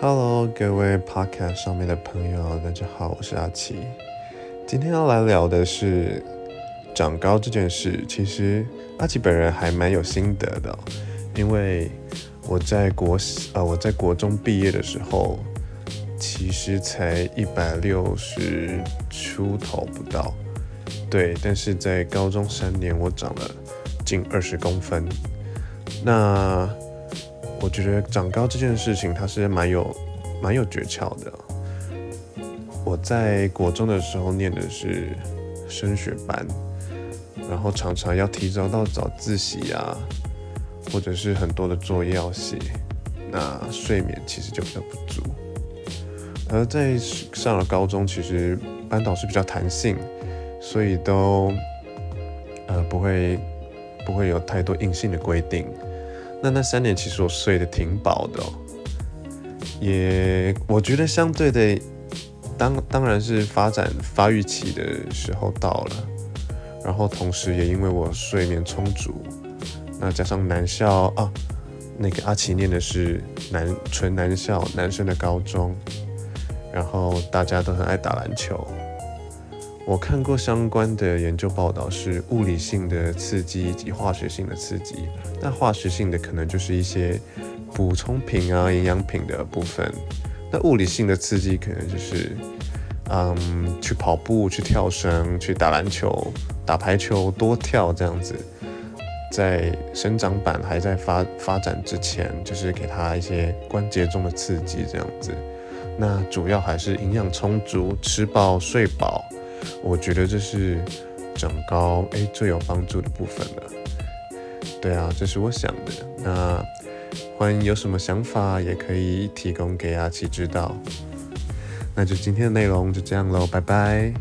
Hello，各位 Podcast 上面的朋友，大家好，我是阿奇。今天要来聊的是长高这件事。其实阿奇本人还蛮有心得的，因为我在国呃我在国中毕业的时候，其实才一百六十出头不到，对，但是在高中三年，我长了近二十公分。那我觉得长高这件事情，它是蛮有蛮有诀窍的。我在国中的时候念的是升学班，然后常常要提早到早自习啊，或者是很多的作业要写，那睡眠其实就比较不足。而在上了高中，其实班导是比较弹性，所以都呃不会不会有太多硬性的规定。那那三年其实我睡得挺饱的哦，也我觉得相对的，当当然是发展发育期的时候到了，然后同时也因为我睡眠充足，那加上男校啊，那个阿奇念的是男纯男校男生的高中，然后大家都很爱打篮球。我看过相关的研究报道，是物理性的刺激以及化学性的刺激。那化学性的可能就是一些补充品啊、营养品的部分。那物理性的刺激可能就是，嗯，去跑步、去跳绳、去打篮球、打排球、多跳这样子。在生长板还在发发展之前，就是给他一些关节中的刺激这样子。那主要还是营养充足、吃饱睡饱。我觉得这是长高诶最有帮助的部分了。对啊，这是我想的。那欢迎有什么想法也可以提供给阿奇知道。那就今天的内容就这样喽，拜拜。